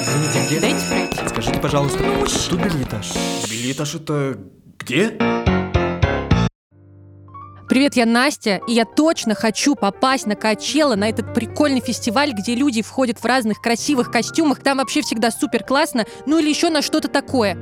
Извините, где? Дайте пройти. Скажите, пожалуйста, Ну, тут билетаж. Билетаж это где? Привет, я Настя, и я точно хочу попасть на Качело, на этот прикольный фестиваль, где люди входят в разных красивых костюмах. Там вообще всегда супер классно, ну или еще на что-то такое.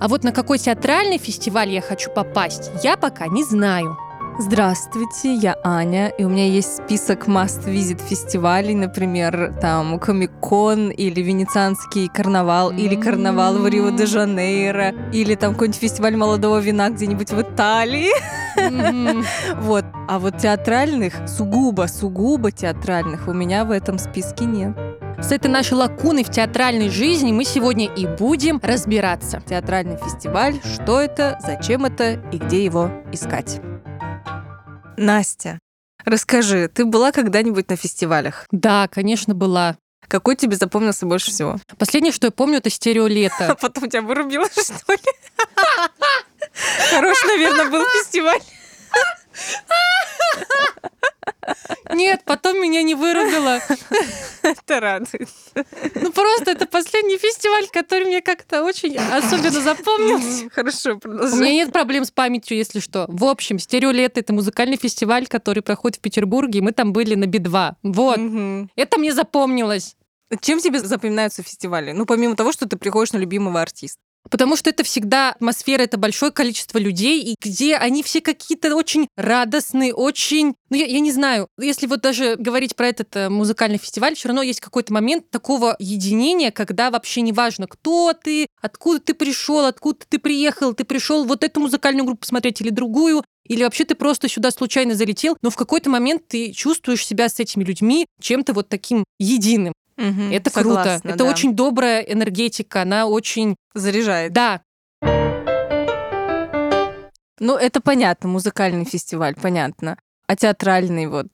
А вот на какой театральный фестиваль я хочу попасть, я пока не знаю. Здравствуйте, я Аня, и у меня есть список must-visit фестивалей, например, там Комик-кон или Венецианский карнавал, или карнавал в Рио-де-Жанейро, или там какой-нибудь фестиваль молодого вина где-нибудь в Италии. Вот. А вот театральных, сугубо-сугубо театральных у меня в этом списке нет. С этой нашей лакуной в театральной жизни мы сегодня и будем разбираться. Театральный фестиваль, что это, зачем это и где его искать. Настя, расскажи, ты была когда-нибудь на фестивалях? Да, конечно, была. Какой тебе запомнился больше всего? Последнее, что я помню, это стереолето. А потом тебя вырубило, что ли? Хорош, наверное, был фестиваль. Нет, потом меня не вырубило. Это радует. Ну просто это последний фестиваль, который мне как-то очень особенно запомнился. Хорошо, У продолжай. меня нет проблем с памятью, если что. В общем, стереолето — это музыкальный фестиваль, который проходит в Петербурге, и мы там были на Би-2. Вот. Это мне запомнилось. Чем тебе запоминаются фестивали? Ну, помимо того, что ты приходишь на любимого артиста. Потому что это всегда атмосфера, это большое количество людей, и где они все какие-то очень радостные, очень... Ну, я, я не знаю, если вот даже говорить про этот э, музыкальный фестиваль, все равно есть какой-то момент такого единения, когда вообще не важно, кто ты, откуда ты пришел, откуда ты приехал, ты пришел вот эту музыкальную группу посмотреть или другую, или вообще ты просто сюда случайно залетел, но в какой-то момент ты чувствуешь себя с этими людьми чем-то вот таким единым. Мгм, Это согласна, круто. Это да. очень добрая энергетика, она очень... заряжает. Да, Ну, это понятно, музыкальный фестиваль, понятно. А театральный вот.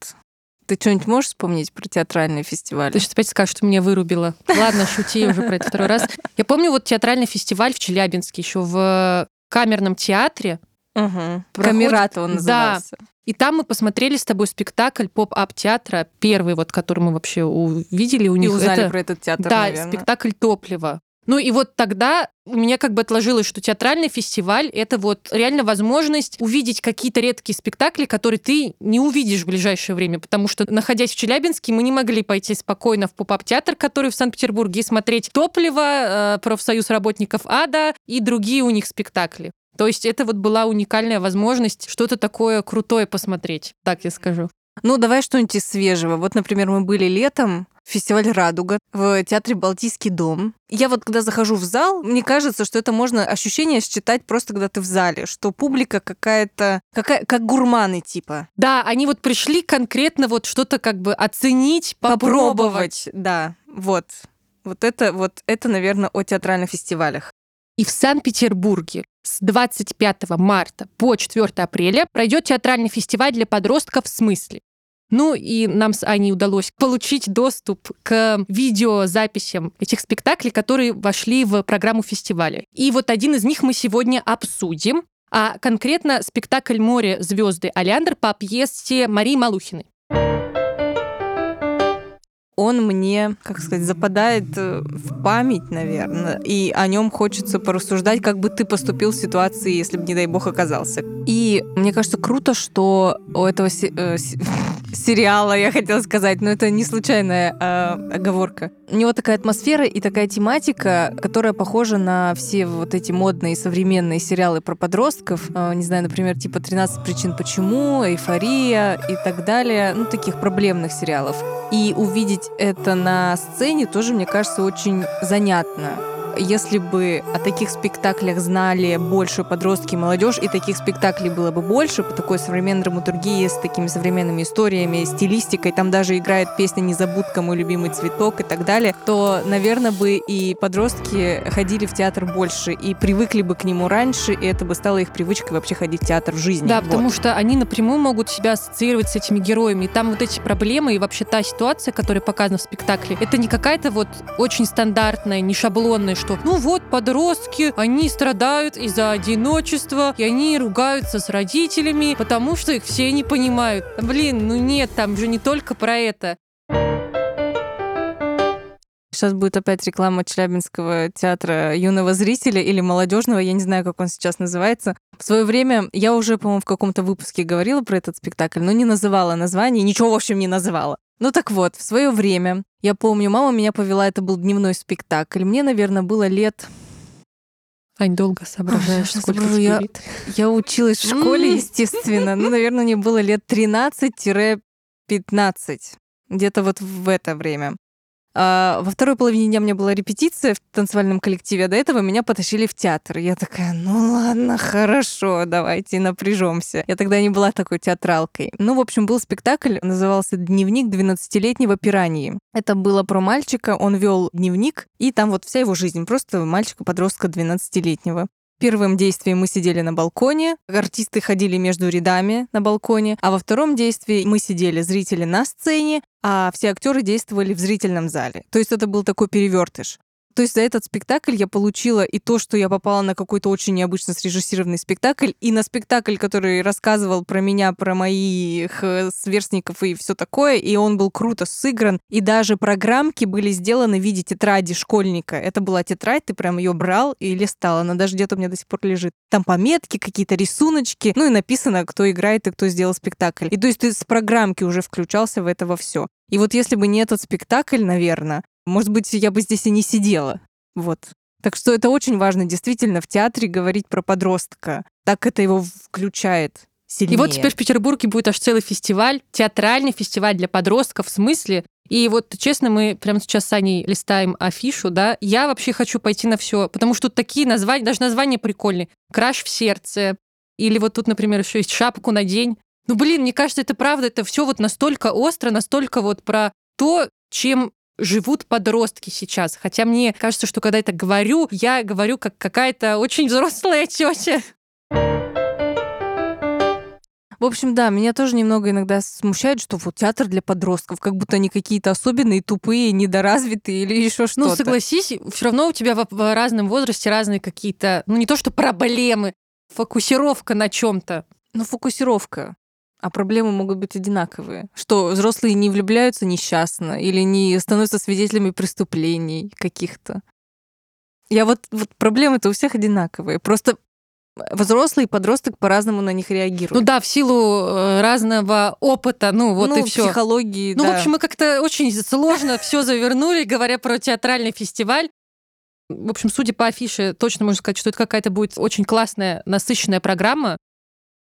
Ты что-нибудь можешь вспомнить про театральный фестиваль? Ты сейчас опять скажешь, что меня вырубило. Ладно, шути уже про это второй раз. Я помню вот театральный фестиваль в Челябинске еще в камерном театре. Угу. Проходит- Камерата он Да. назывался. И там мы посмотрели с тобой спектакль поп-ап театра, первый вот, который мы вообще увидели у И них. узнали Это- про этот театр, да, наверное. спектакль «Топливо». Ну и вот тогда у меня как бы отложилось, что театральный фестиваль — это вот реально возможность увидеть какие-то редкие спектакли, которые ты не увидишь в ближайшее время, потому что, находясь в Челябинске, мы не могли пойти спокойно в поп-ап-театр, который в Санкт-Петербурге, и смотреть «Топливо», э, «Профсоюз работников ада» и другие у них спектакли. То есть это вот была уникальная возможность что-то такое крутое посмотреть, так я скажу. Ну, давай что-нибудь из свежего. Вот, например, мы были летом, фестиваль «Радуга» в театре «Балтийский дом». Я вот, когда захожу в зал, мне кажется, что это можно ощущение считать просто, когда ты в зале, что публика какая-то, какая, как гурманы типа. Да, они вот пришли конкретно вот что-то как бы оценить, попробовать. Да, вот. Вот это, вот это, наверное, о театральных фестивалях. И в Санкт-Петербурге с 25 марта по 4 апреля пройдет театральный фестиваль для подростков в смысле. Ну и нам с Аней удалось получить доступ к видеозаписям этих спектаклей, которые вошли в программу фестиваля. И вот один из них мы сегодня обсудим, а конкретно спектакль «Море звезды Алиандр» по пьесе Марии Малухиной. Он мне, как сказать, западает э, в память, наверное, и о нем хочется порассуждать, как бы ты поступил в ситуации, если бы, не дай бог, оказался. И мне кажется, круто, что у этого се- э, се- сериала, я хотела сказать, но это не случайная э, оговорка. У него такая атмосфера и такая тематика, которая похожа на все вот эти модные современные сериалы про подростков. Э, не знаю, например, типа «13 причин почему», «Эйфория» и так далее. Ну, таких проблемных сериалов. И увидеть это на сцене тоже, мне кажется, очень занятно. Если бы о таких спектаклях знали больше подростки и молодежь, и таких спектаклей было бы больше, по такой современной драматургии, с такими современными историями, стилистикой, там даже играет песня «Незабудка. Мой любимый цветок» и так далее, то, наверное, бы и подростки ходили в театр больше и привыкли бы к нему раньше, и это бы стало их привычкой вообще ходить в театр в жизни. Да, Вот. потому что они напрямую могут себя ассоциировать с этими героями. И там вот эти проблемы и вообще та ситуация, которая показана в спектакле, это не какая-то вот очень стандартная, не шаблонная что, ну вот, подростки, они страдают из-за одиночества, и они ругаются с родителями, потому что их все не понимают. Блин, ну нет, там же не только про это. Сейчас будет опять реклама Челябинского театра юного зрителя или молодежного, я не знаю, как он сейчас называется. В свое время я уже, по-моему, в каком-то выпуске говорила про этот спектакль, но не называла название, ничего, в общем, не называла. Ну так вот, в свое время, я помню, мама меня повела, это был дневной спектакль. Мне, наверное, было лет Ань, долго соображаешь, Ой, сколько тебе я- лет. Я училась в школе, естественно. Ну, наверное, мне было лет 13-15. Где-то вот в это время. А во второй половине дня у меня была репетиция в танцевальном коллективе, а до этого меня потащили в театр. Я такая, ну ладно, хорошо, давайте напряжемся. Я тогда не была такой театралкой. Ну, в общем, был спектакль, назывался «Дневник 12-летнего пираньи». Это было про мальчика, он вел дневник, и там вот вся его жизнь, просто мальчика-подростка 12-летнего. Первым действием мы сидели на балконе, артисты ходили между рядами на балконе, а во втором действии мы сидели, зрители на сцене, а все актеры действовали в зрительном зале. То есть это был такой перевертыш. То есть за этот спектакль я получила и то, что я попала на какой-то очень необычно срежиссированный спектакль, и на спектакль, который рассказывал про меня, про моих э, сверстников и все такое, и он был круто сыгран, и даже программки были сделаны в виде тетради школьника. Это была тетрадь, ты прям ее брал и листал, она даже где-то у меня до сих пор лежит. Там пометки, какие-то рисуночки, ну и написано, кто играет и кто сделал спектакль. И то есть ты с программки уже включался в это во все. И вот если бы не этот спектакль, наверное, может быть, я бы здесь и не сидела. Вот. Так что это очень важно действительно в театре говорить про подростка. Так это его включает сильнее. И вот теперь в Петербурге будет аж целый фестиваль, театральный фестиваль для подростков в смысле. И вот, честно, мы прямо сейчас с Аней листаем афишу, да. Я вообще хочу пойти на все, потому что тут такие названия, даже названия прикольные. «Краш в сердце». Или вот тут, например, еще есть «Шапку на день». Ну, блин, мне кажется, это правда, это все вот настолько остро, настолько вот про то, чем живут подростки сейчас. Хотя мне кажется, что когда это говорю, я говорю как какая-то очень взрослая тетя. В общем, да, меня тоже немного иногда смущает, что вот театр для подростков, как будто они какие-то особенные, тупые, недоразвитые или еще что-то. Ну, согласись, все равно у тебя в, в разном возрасте разные какие-то, ну, не то что проблемы, фокусировка на чем-то. Ну, фокусировка. А проблемы могут быть одинаковые. Что взрослые не влюбляются несчастно или не становятся свидетелями преступлений каких-то. Я вот, вот проблемы-то у всех одинаковые. Просто взрослый и подросток по-разному на них реагируют. Ну да, в силу э, разного опыта, ну вот Ну, и все. психологии, Ну, да. в общем, мы как-то очень сложно все завернули, говоря про театральный фестиваль. В общем, судя по афише, точно можно сказать, что это какая-то будет очень классная, насыщенная программа.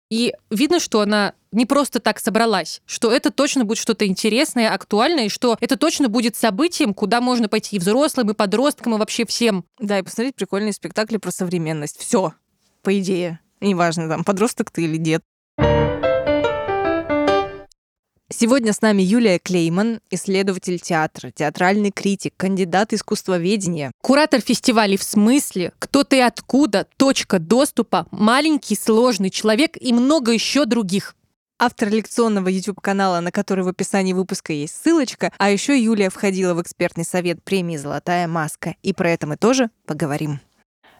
И видно, что она не просто так собралась, что это точно будет что-то интересное, актуальное, и что это точно будет событием, куда можно пойти и взрослым, и подросткам, и вообще всем. Да, и посмотреть прикольные спектакли про современность. Все, по идее. Неважно, там, подросток ты или дед. Сегодня с нами Юлия Клейман, исследователь театра, театральный критик, кандидат искусствоведения. Куратор фестивалей в смысле, кто ты откуда, точка доступа, маленький сложный человек и много еще других. Автор лекционного YouTube-канала, на который в описании выпуска есть ссылочка. А еще Юлия входила в экспертный совет премии «Золотая маска». И про это мы тоже поговорим.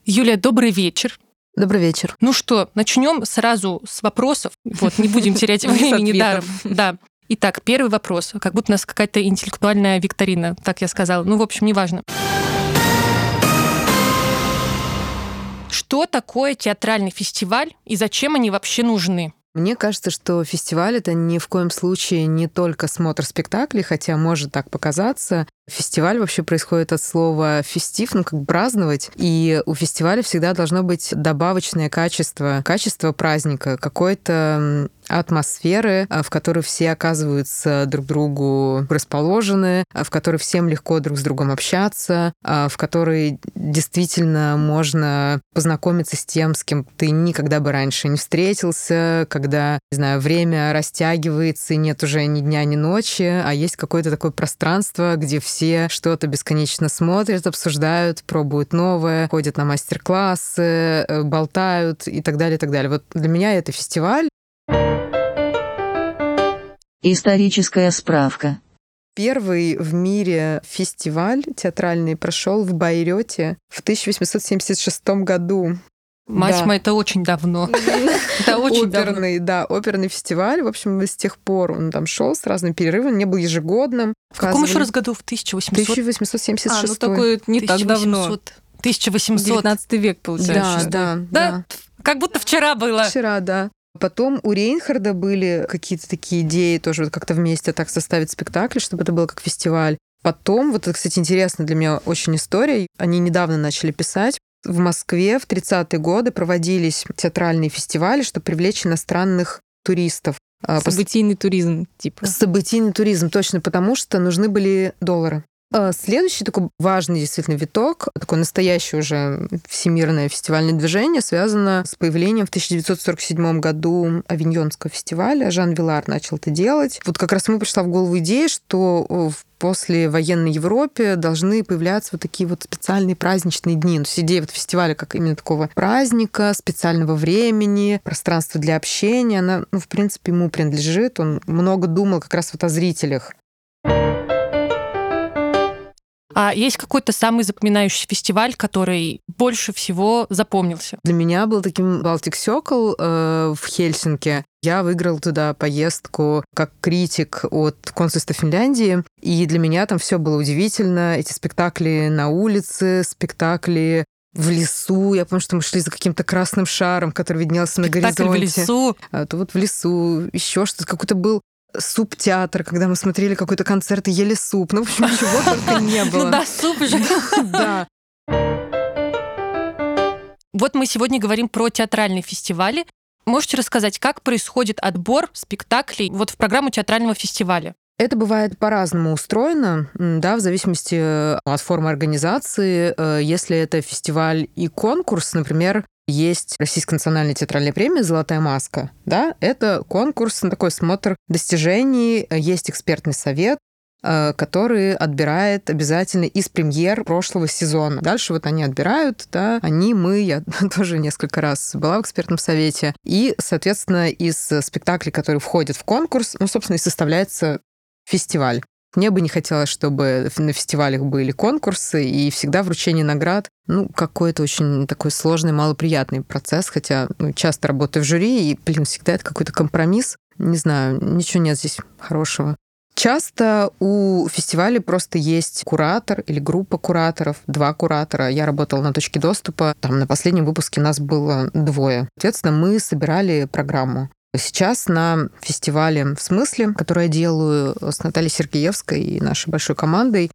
Юлия, добрый вечер. Добрый вечер. Ну что, начнем сразу с вопросов. Вот, не будем терять с времени даром. Да. Итак, первый вопрос. Как будто у нас какая-то интеллектуальная викторина, так я сказала. Ну, в общем, неважно. Что такое театральный фестиваль и зачем они вообще нужны? Мне кажется, что фестиваль — это ни в коем случае не только смотр спектаклей, хотя может так показаться. Фестиваль вообще происходит от слова «фестив», ну, как праздновать. И у фестиваля всегда должно быть добавочное качество, качество праздника, какой-то атмосферы, а, в которой все оказываются друг другу расположены, а, в которой всем легко друг с другом общаться, а, в которой действительно можно познакомиться с тем, с кем ты никогда бы раньше не встретился, когда, не знаю, время растягивается, и нет уже ни дня, ни ночи, а есть какое-то такое пространство, где все что-то бесконечно смотрят, обсуждают, пробуют новое, ходят на мастер-классы, э, болтают и так далее, и так далее. Вот для меня это фестиваль, Историческая справка. Первый в мире фестиваль театральный прошел в Байрете в 1876 году. Мать Да. моя, это очень давно. Это очень давно. оперный, да, оперный фестиваль. В общем, с тех пор он там шел с разными перерывами, не был ежегодным. В каком еще раз году? В 1800? 1876. А, ну такое не так давно. 1800. 1800. 19 век, получается. Да, да, Да, да. как будто вчера было. Вчера, да. Потом у Рейнхарда были какие-то такие идеи тоже вот как-то вместе так составить спектакль, чтобы это было как фестиваль. Потом, вот это, кстати, интересная для меня очень история. Они недавно начали писать. В Москве в 30-е годы проводились театральные фестивали, чтобы привлечь иностранных туристов. А, Событийный туризм, типа. Событийный туризм, точно потому, что нужны были доллары. А Следующий такой важный действительно виток, такое настоящее уже всемирное фестивальное движение, связано с появлением в 1947 году Авиньонского фестиваля. Жан Вилар начал это делать. Вот как раз ему пришла в голову идея, что в после военной Европе должны появляться вот такие вот специальные праздничные дни. То есть идея вот фестиваля как именно такого праздника, специального времени, пространства для общения, она, ну, в принципе, ему принадлежит. Он много думал как раз вот о зрителях. А есть какой-то самый запоминающийся фестиваль, который больше всего запомнился? Для меня был таким Baltic Circle э, в Хельсинки. Я выиграл туда поездку как критик от консульства Финляндии, и для меня там все было удивительно. Эти спектакли на улице, спектакли в лесу. Я помню, что мы шли за каким-то красным шаром, который виднелся на Спектакль в горизонте. лесу. А то вот в лесу, еще что-то, какой-то был суп-театр, когда мы смотрели какой-то концерт и ели суп. Ну, в общем, чего только не Ну было. да, суп же. Да. Вот мы сегодня говорим про театральные фестивали. Можете рассказать, как происходит отбор спектаклей вот в программу театрального фестиваля? Это бывает по-разному устроено, да, в зависимости э, от формы организации. Э, Если это фестиваль и конкурс, например, есть Российская национальная театральная премия «Золотая маска». Да? Это конкурс, на такой смотр достижений. Есть экспертный совет, э, который отбирает обязательно из премьер прошлого сезона. Дальше вот они отбирают, да, они, мы, я тоже несколько раз была в экспертном совете. И, соответственно, из спектаклей, которые входят в конкурс, ну, собственно, и составляется фестиваль. Мне бы не хотелось, чтобы на фестивалях были конкурсы и всегда вручение наград. Ну, какой-то очень такой сложный, малоприятный процесс, хотя ну, часто работаю в жюри, и, блин, всегда это какой-то компромисс. Не знаю, ничего нет здесь хорошего. Часто у фестиваля просто есть куратор или группа кураторов, два куратора. Я работала на точке доступа. Там на последнем выпуске нас было двое. Соответственно, мы собирали программу. Сейчас на фестивале «В смысле», который я делаю с Натальей Сергеевской и нашей большой командой,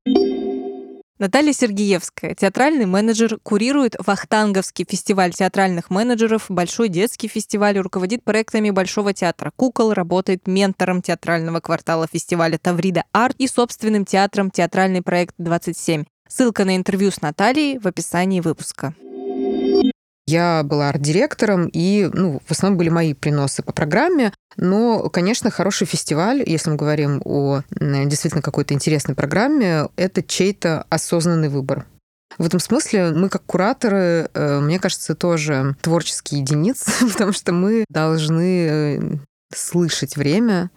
Наталья Сергеевская, театральный менеджер, курирует Вахтанговский фестиваль театральных менеджеров, Большой детский фестиваль, руководит проектами Большого театра «Кукол», работает ментором театрального квартала фестиваля «Таврида Арт» и собственным театром «Театральный проект 27». Ссылка на интервью с Натальей в описании выпуска. Я была арт-директором, и ну, в основном были мои приносы по программе. Но, конечно, хороший фестиваль, если мы говорим о действительно какой-то интересной программе, это чей-то осознанный выбор. В этом смысле мы, как кураторы, э, мне кажется, тоже творческие единицы, потому что мы должны э, слышать время,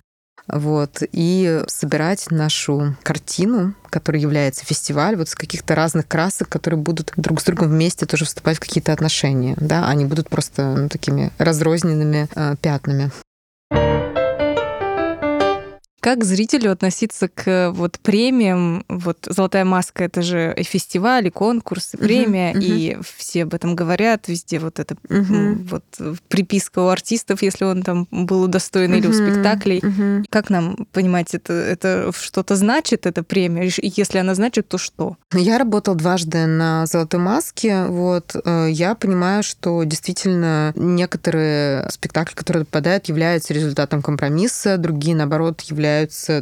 вот, и собирать нашу картину, которая является фестиваль, вот с каких-то разных красок, которые будут друг с другом вместе тоже вступать в какие-то отношения, да, они будут просто ну, такими разрозненными э, пятнами. Как зрителю относиться к вот премиям? Вот «Золотая маска» — это же и фестиваль, и конкурс, и премия, мгм. и все об этом говорят, везде вот это м, вот э, приписка у артистов, если он там был удостоен, или у спектаклей. мгм. Как нам понимать, это, это что-то значит, эта премия? И если она значит, то что? Я работала дважды на «Золотой маске». Вот. э, Я понимаю, что действительно некоторые спектакли, которые попадают, являются результатом компромисса, другие, наоборот, являются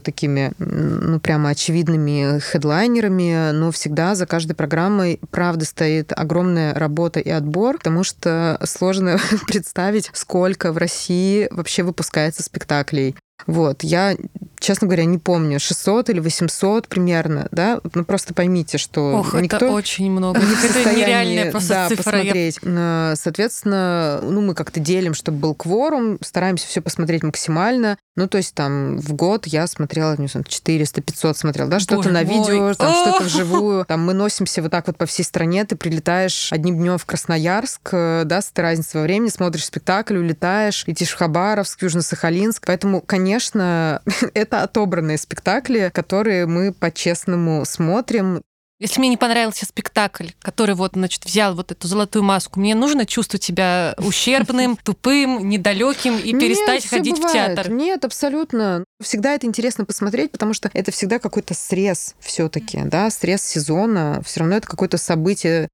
такими, м, ну, прямо очевидными хедлайнерами, но всегда за каждой программой, правда, стоит огромная работа и отбор, потому что сложно представить, сколько в России вообще выпускается спектаклей. Вот, я честно говоря, не помню, 600 или 800 примерно, да? Ну, просто поймите, что Ох, никто... это очень много. не Это нереальная просто да, цифра. Я- посмотреть. Э, Соответственно, ну, мы как-то делим, чтобы был кворум, стараемся все посмотреть максимально. Ну, то есть там в год я смотрела, не знаю, 400-500 смотрела, да, что-то на мой. видео, там что-то вживую. Там мы носимся вот так вот по всей стране, ты прилетаешь одним днем в Красноярск, э, да, с этой разницей во времени, смотришь спектакль, улетаешь, летишь в Хабаровск, Южно-Сахалинск. Поэтому, конечно, это отобранные спектакли, которые мы по-честному смотрим. Если мне не понравился спектакль, который вот, значит, взял вот эту золотую маску, мне нужно чувствовать себя ущербным, тупым, недалеким и перестать ходить в театр. Нет, абсолютно. Всегда это интересно посмотреть, потому что это всегда какой-то срез все-таки, да, срез сезона. Все равно это какое-то событие.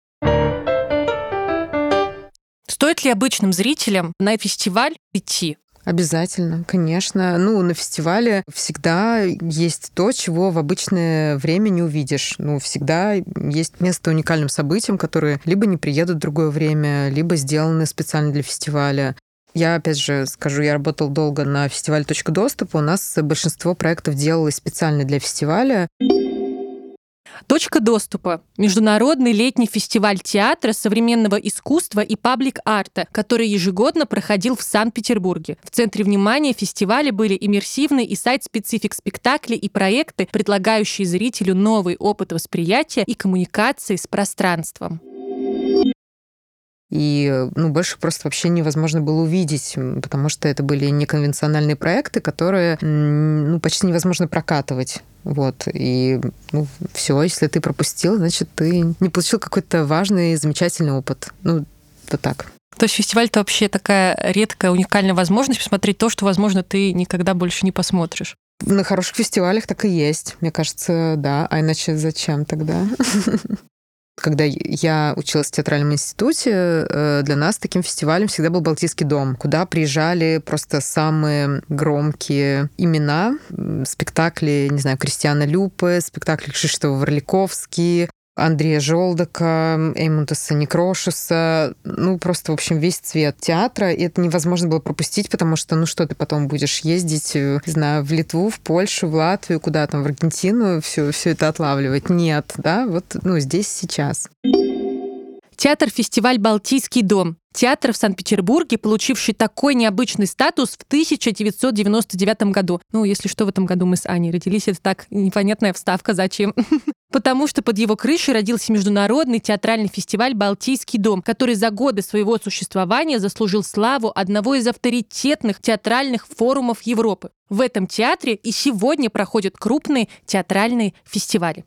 Стоит ли обычным зрителям на фестиваль идти? Обязательно, конечно. Ну, на фестивале всегда есть то, чего в обычное время не увидишь. Ну, всегда есть место уникальным событиям, которые либо не приедут в другое время, либо сделаны специально для фестиваля. Я, опять же, скажу, я работал долго на фестивале «Точка доступа». У нас большинство проектов делалось специально для фестиваля. Точка доступа – международный летний фестиваль театра, современного искусства и паблик-арта, который ежегодно проходил в Санкт-Петербурге. В центре внимания фестиваля были иммерсивные и сайт-специфик спектакли и проекты, предлагающие зрителю новый опыт восприятия и коммуникации с пространством. И ну, больше просто вообще невозможно было увидеть, потому что это были неконвенциональные проекты, которые ну, почти невозможно прокатывать. Вот. И ну, все, если ты пропустил, значит, ты не получил какой-то важный, замечательный опыт. Ну, вот так. То есть фестиваль это вообще такая редкая, уникальная возможность посмотреть то, что, возможно, ты никогда больше не посмотришь. На хороших фестивалях так и есть. Мне кажется, да. А иначе зачем тогда? Когда я училась в театральном институте, э, для нас таким фестивалем всегда был Балтийский дом, куда приезжали просто самые громкие имена. Спектакли, не знаю, Кристиана Люпе, спектакли Кшиштова Варликовский, Андрея Жолдака, Эймунтаса Некрошуса, ну, просто, в общем, весь цвет театра, и это невозможно было пропустить, потому что, ну, что ты потом будешь ездить, э, не знаю, в Литву, в Польшу, в Латвию, куда там, в Аргентину, все, все это отлавливать? Нет, да, вот, ну, здесь, сейчас. Театр-фестиваль «Балтийский дом». Театр в Санкт-Петербурге, получивший такой необычный статус в 1999 году. Ну, если что, в этом году мы с Аней родились. Это так непонятная вставка, зачем? Потому что под его крышей родился международный театральный фестиваль «Балтийский дом», который за годы своего существования заслужил славу одного из авторитетных театральных форумов Европы. В этом театре и сегодня проходят крупные театральные фестивали.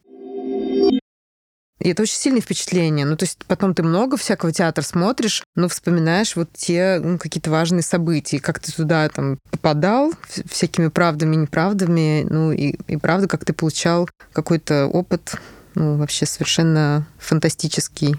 И это очень сильное впечатление. Ну, то есть потом ты много всякого театра смотришь, но вспоминаешь вот те ну, какие-то важные события, как ты туда там попадал вс- всякими правдами и неправдами, ну, и, и правда, как ты получал какой-то опыт, ну, вообще совершенно фантастический.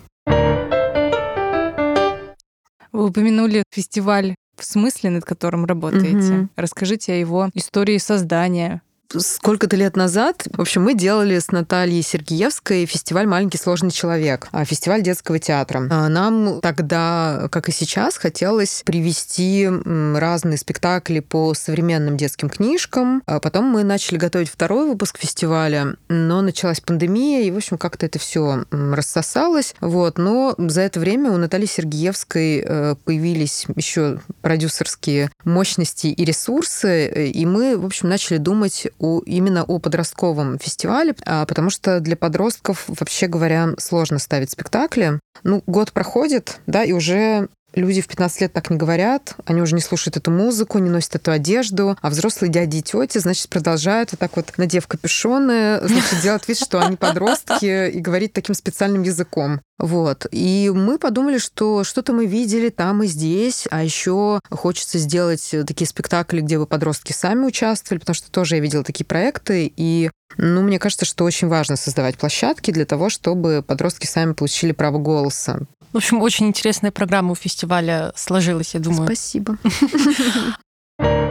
Вы упомянули фестиваль в смысле, над которым работаете. Мгм. Расскажите о его истории создания. Сколько-то лет назад, в общем, мы делали с Натальей Сергеевской фестиваль «Маленький сложный человек», а, фестиваль детского театра. А Нам тогда, как и сейчас, хотелось привести разные спектакли по современным детским книжкам. А Потом мы начали готовить второй выпуск фестиваля, но началась пандемия, и, в общем, как-то это все рассосалось. Вот. Но за это время у Натальи Сергеевской э, появились еще продюсерские мощности и ресурсы, э, и мы, в общем, начали думать о, именно о подростковом фестивале, а, потому что для подростков, вообще говоря, сложно ставить спектакли. Ну, год проходит, да, и уже Люди в 15 лет так не говорят, они уже не слушают эту музыку, не носят эту одежду, а взрослые дяди и тети, значит, продолжают вот так вот, надев капюшоны, значит, делать вид, что они подростки, и говорить таким специальным языком. Вот. И мы подумали, что что-то мы видели там и здесь, а еще хочется сделать такие спектакли, где бы подростки сами участвовали, потому что тоже я видела такие проекты, и ну, мне кажется, что очень важно создавать площадки для того, чтобы подростки сами получили право голоса. В общем, очень интересная программа у фестиваля сложилась, я думаю. Спасибо.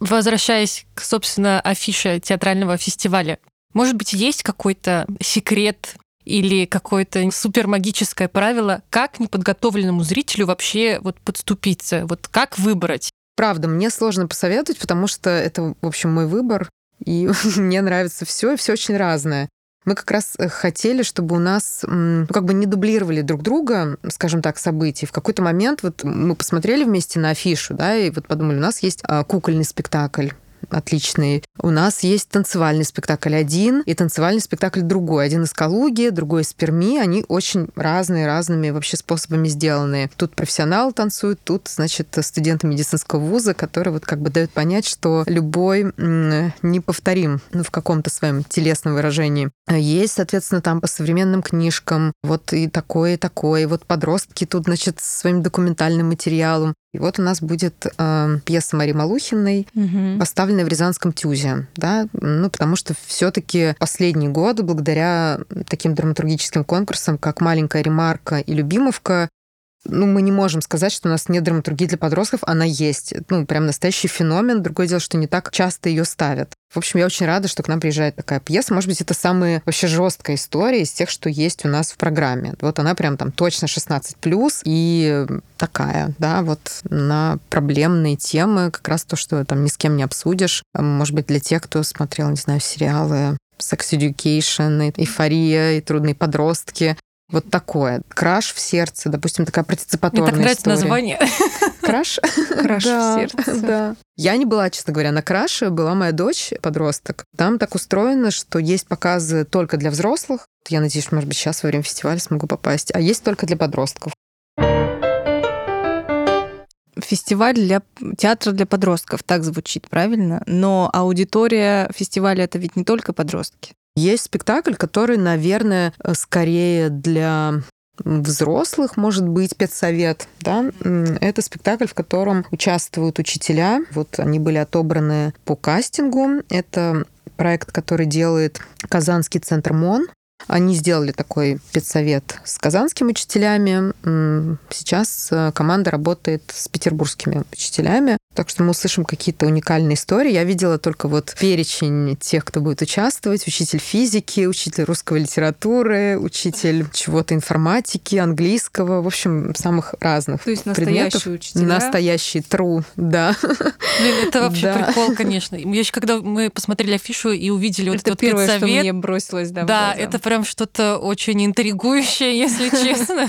Возвращаясь к, собственно, афише театрального фестиваля, может быть, есть какой-то секрет или какое-то супермагическое правило, как неподготовленному зрителю вообще вот подступиться, вот как выбрать? правда, мне сложно посоветовать, потому что это, в общем, мой выбор, и мне нравится все, и все очень разное. Мы как раз э, хотели, чтобы у нас ну, как бы не дублировали друг друга, скажем так, события. В какой-то момент вот мы посмотрели вместе на афишу, да, и вот подумали, у нас есть а, кукольный спектакль отличный. У нас есть танцевальный спектакль один и танцевальный спектакль другой. Один из Калуги, другой из Перми. Они очень разные, разными вообще способами сделаны. Тут профессионал танцует, тут, значит, студенты медицинского вуза, которые вот как бы дают понять, что любой неповторим ну, в каком-то своем телесном выражении. Есть, соответственно, там по современным книжкам вот и такое, и такое. Вот подростки тут, значит, своим документальным материалом. И вот у нас будет э, пьеса Марии Малухиной, угу. поставленная в Рязанском ТЮЗе, да, ну, потому что все таки последние годы, благодаря таким драматургическим конкурсам, как «Маленькая ремарка» и «Любимовка», ну, мы не можем сказать, что у нас нет драматургии для подростков, она есть. Ну, прям настоящий феномен. Другое дело, что не так часто ее ставят. В общем, я очень рада, что к нам приезжает такая пьеса. Может быть, это самая вообще жесткая история из тех, что есть у нас в программе. Вот она прям там точно 16+, и такая, да, вот на проблемные темы, как раз то, что там ни с кем не обсудишь. Может быть, для тех, кто смотрел, не знаю, сериалы Sex Education, Эйфория и Трудные подростки. Вот такое. Краш в сердце, допустим, такая партиципаторная Мне так нравится история. название. Краш? Краш в сердце. Да. Я не была, честно говоря, на краше, была моя дочь, подросток. Там так устроено, что есть показы только для взрослых. Я надеюсь, может быть, сейчас во время фестиваля смогу попасть. А есть только для подростков. Фестиваль для театра для подростков, так звучит, правильно? Но аудитория фестиваля это ведь не только подростки. Есть спектакль, который, наверное, скорее для взрослых, может быть, спецсовет, да, это спектакль, в котором участвуют учителя, вот они были отобраны по кастингу, это проект, который делает Казанский центр МОН, они сделали такой педсовет с казанскими учителями. Сейчас э, команда работает с петербургскими учителями. Так что мы услышим какие-то уникальные истории. Я видела только вот перечень тех, кто будет участвовать. Учитель физики, учитель русской литературы, учитель чего-то информатики, английского. В общем, самых разных То есть настоящие предметов. учителя? Настоящий true, да. Блин, это вообще да. прикол, конечно. Я еще когда мы посмотрели афишу и увидели это вот этот первое, педсовет, что мне бросилось, да, Да, это прям что-то очень интригующее, если честно.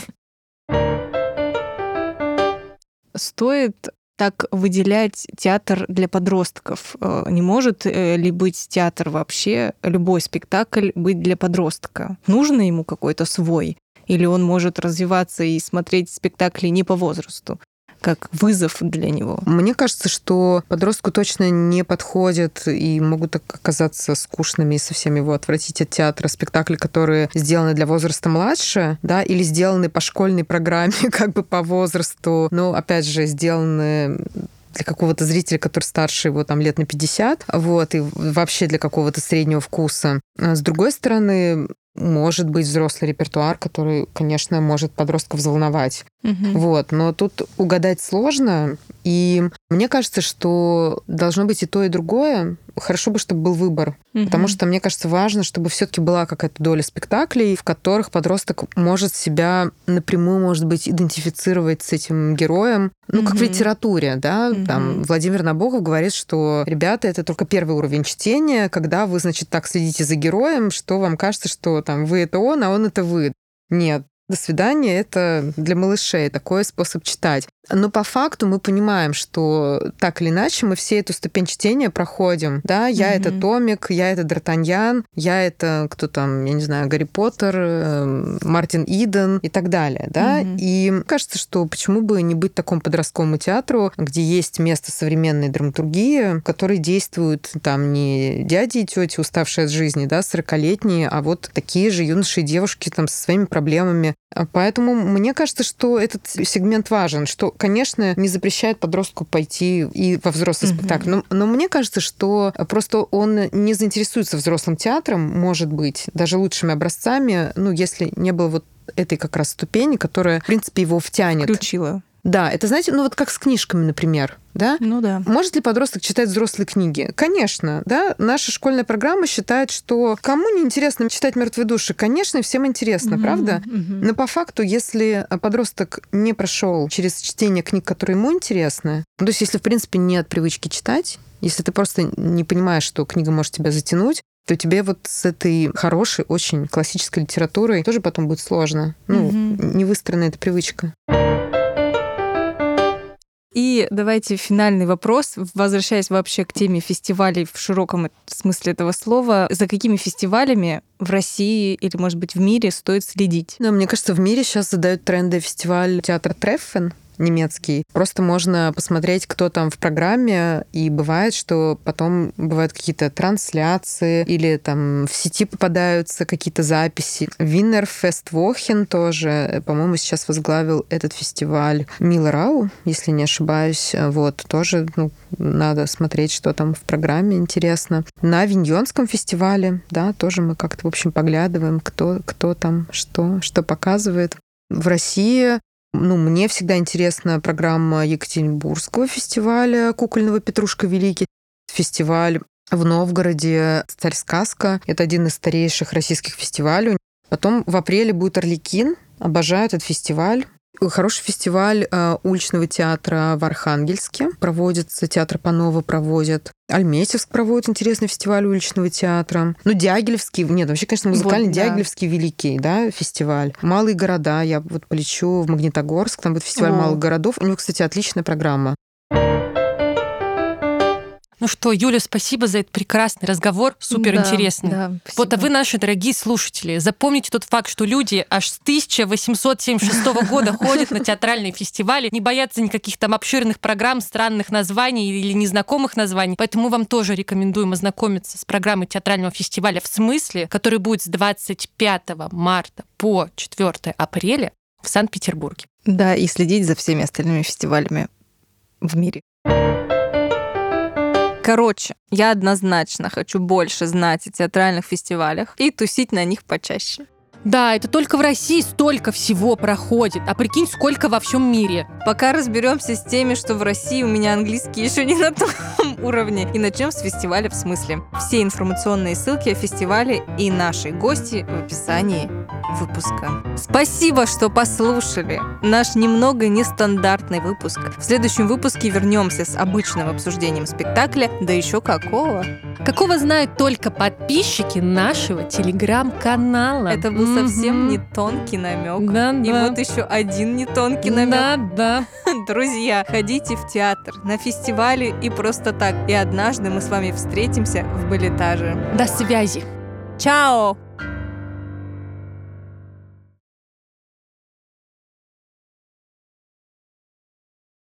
Стоит так выделять театр для подростков? Э, не может э, ли быть театр вообще, любой спектакль быть для подростка? Нужно ему какой-то свой? Или он может развиваться и смотреть спектакли не по возрасту? Как вызов для него. Мне кажется, что подростку точно не подходят и могут оказаться скучными и совсем его отвратить от театра спектакли, которые сделаны для возраста младше, да, или сделаны по школьной программе, как бы по возрасту, но, опять же, сделаны для какого-то зрителя, который старше его там лет на 50, вот, и вообще для какого-то среднего вкуса. А с другой стороны, может быть взрослый репертуар, который, конечно, может подростков взволновать. Угу. Вот, но тут угадать сложно, и мне кажется, что должно быть и то, и другое. Хорошо бы, чтобы был выбор, угу. потому что мне кажется важно, чтобы все-таки была какая-то доля спектаклей, в которых подросток может себя напрямую, может быть, идентифицировать с этим героем, ну, угу. как в литературе, да, угу. там Владимир Набоков говорит, что, ребята, это только первый уровень чтения, когда вы, значит, так следите за героем, что вам кажется, что там вы это он, а он это вы. Нет, до свидания, это для малышей такой способ читать. Но по факту мы понимаем, что так или иначе мы все эту ступень чтения проходим. Да, я mm-hmm. это Томик, я это Д'Артаньян, я это кто там, я не знаю, Гарри Поттер, э, Мартин Иден и так далее. Да? Mm-hmm. И кажется, что почему бы не быть такому подростковому театру, где есть место современной драматургии, в которой действуют там не дяди и тети, уставшие от жизни, да, 40-летние, а вот такие же юноши и девушки там со своими проблемами. Поэтому мне кажется, что этот сегмент важен, что конечно, не запрещает подростку пойти и во взрослый mm-hmm. спектакль. Но, но мне кажется, что просто он не заинтересуется взрослым театром, может быть, даже лучшими образцами, ну, если не было вот этой как раз ступени, которая, в принципе, его втянет. Включила. Да, это, знаете, ну вот как с книжками, например, да? Ну да. Может ли подросток читать взрослые книги? Конечно, да. Наша школьная программа считает, что кому не интересно читать «Мертвые души», конечно, всем интересно, Мгм, правда? мгм. Но по факту, если подросток не прошел через чтение книг, которые ему интересны, ну, то есть если, в принципе, нет привычки читать, если ты просто не понимаешь, что книга может тебя затянуть, то тебе вот с этой хорошей, очень классической литературой тоже потом будет сложно. Ну, Мгм. не выстроена эта привычка. И давайте финальный вопрос, возвращаясь вообще к теме фестивалей в широком смысле этого слова. За какими фестивалями в России или, может быть, в мире стоит следить? Да, мне кажется, в мире сейчас задают тренды фестиваль театр Треффен немецкий. Просто можно посмотреть, кто там в программе, и бывает, что потом бывают какие-то трансляции или там в сети попадаются какие-то записи. Виннер Фествохен тоже, по-моему, сейчас возглавил этот фестиваль Мила Рау, если не ошибаюсь. Вот, тоже ну, надо смотреть, что там в программе, интересно. На Виньонском фестивале, да, тоже мы как-то, в общем, поглядываем, кто, кто там что, что показывает. В России ну, мне всегда интересна программа Екатеринбургского фестиваля кукольного «Петрушка Великий». Фестиваль в Новгороде «Царь сказка». Это один из старейших российских фестивалей. Потом в апреле будет «Орликин». Обожаю этот фестиваль. Хороший фестиваль э, уличного театра в Архангельске. Проводится, театр Панова проводит. Альметьевск проводит интересный фестиваль уличного театра. Ну, Дягилевский, нет, вообще, конечно, музыкальный Вот, да. Дягилевский великий, да, фестиваль. Малые города, я вот полечу в Магнитогорск, там будет фестиваль О. малых городов. У него, кстати, отличная программа. Ну что, Юля, спасибо за этот прекрасный разговор, супер интересный. Да, Вот, а вы, наши дорогие слушатели, запомните тот факт, что люди аж с 1876 года ходят на театральные фестивали, не боятся никаких там обширных программ, странных названий или незнакомых названий. Поэтому мы вам тоже рекомендуем ознакомиться с программой театрального фестиваля «В смысле», который будет с 25 марта по 4 апреля в Санкт-Петербурге. Да, и следить за всеми остальными фестивалями в мире. Короче, я однозначно хочу больше знать о театральных фестивалях и тусить на них почаще. Да, это только в России столько всего проходит. А прикинь, сколько во всем мире. Пока разберемся с теми, что в России у меня английский еще не на том уровне. И начнем с фестиваля в смысле. Все информационные ссылки о фестивале и наши гости в описании выпуска. Спасибо, что послушали наш немного нестандартный выпуск. В следующем выпуске вернемся с обычным обсуждением спектакля, да еще какого. Какого знают только подписчики нашего телеграм-канала. Это был совсем Мгм. не тонкий намек. Да, И да. вот еще один не тонкий намек. Да, да. Друзья, ходите в театр, на фестивали и просто так. И однажды мы с вами встретимся в балетаже. До связи. Чао!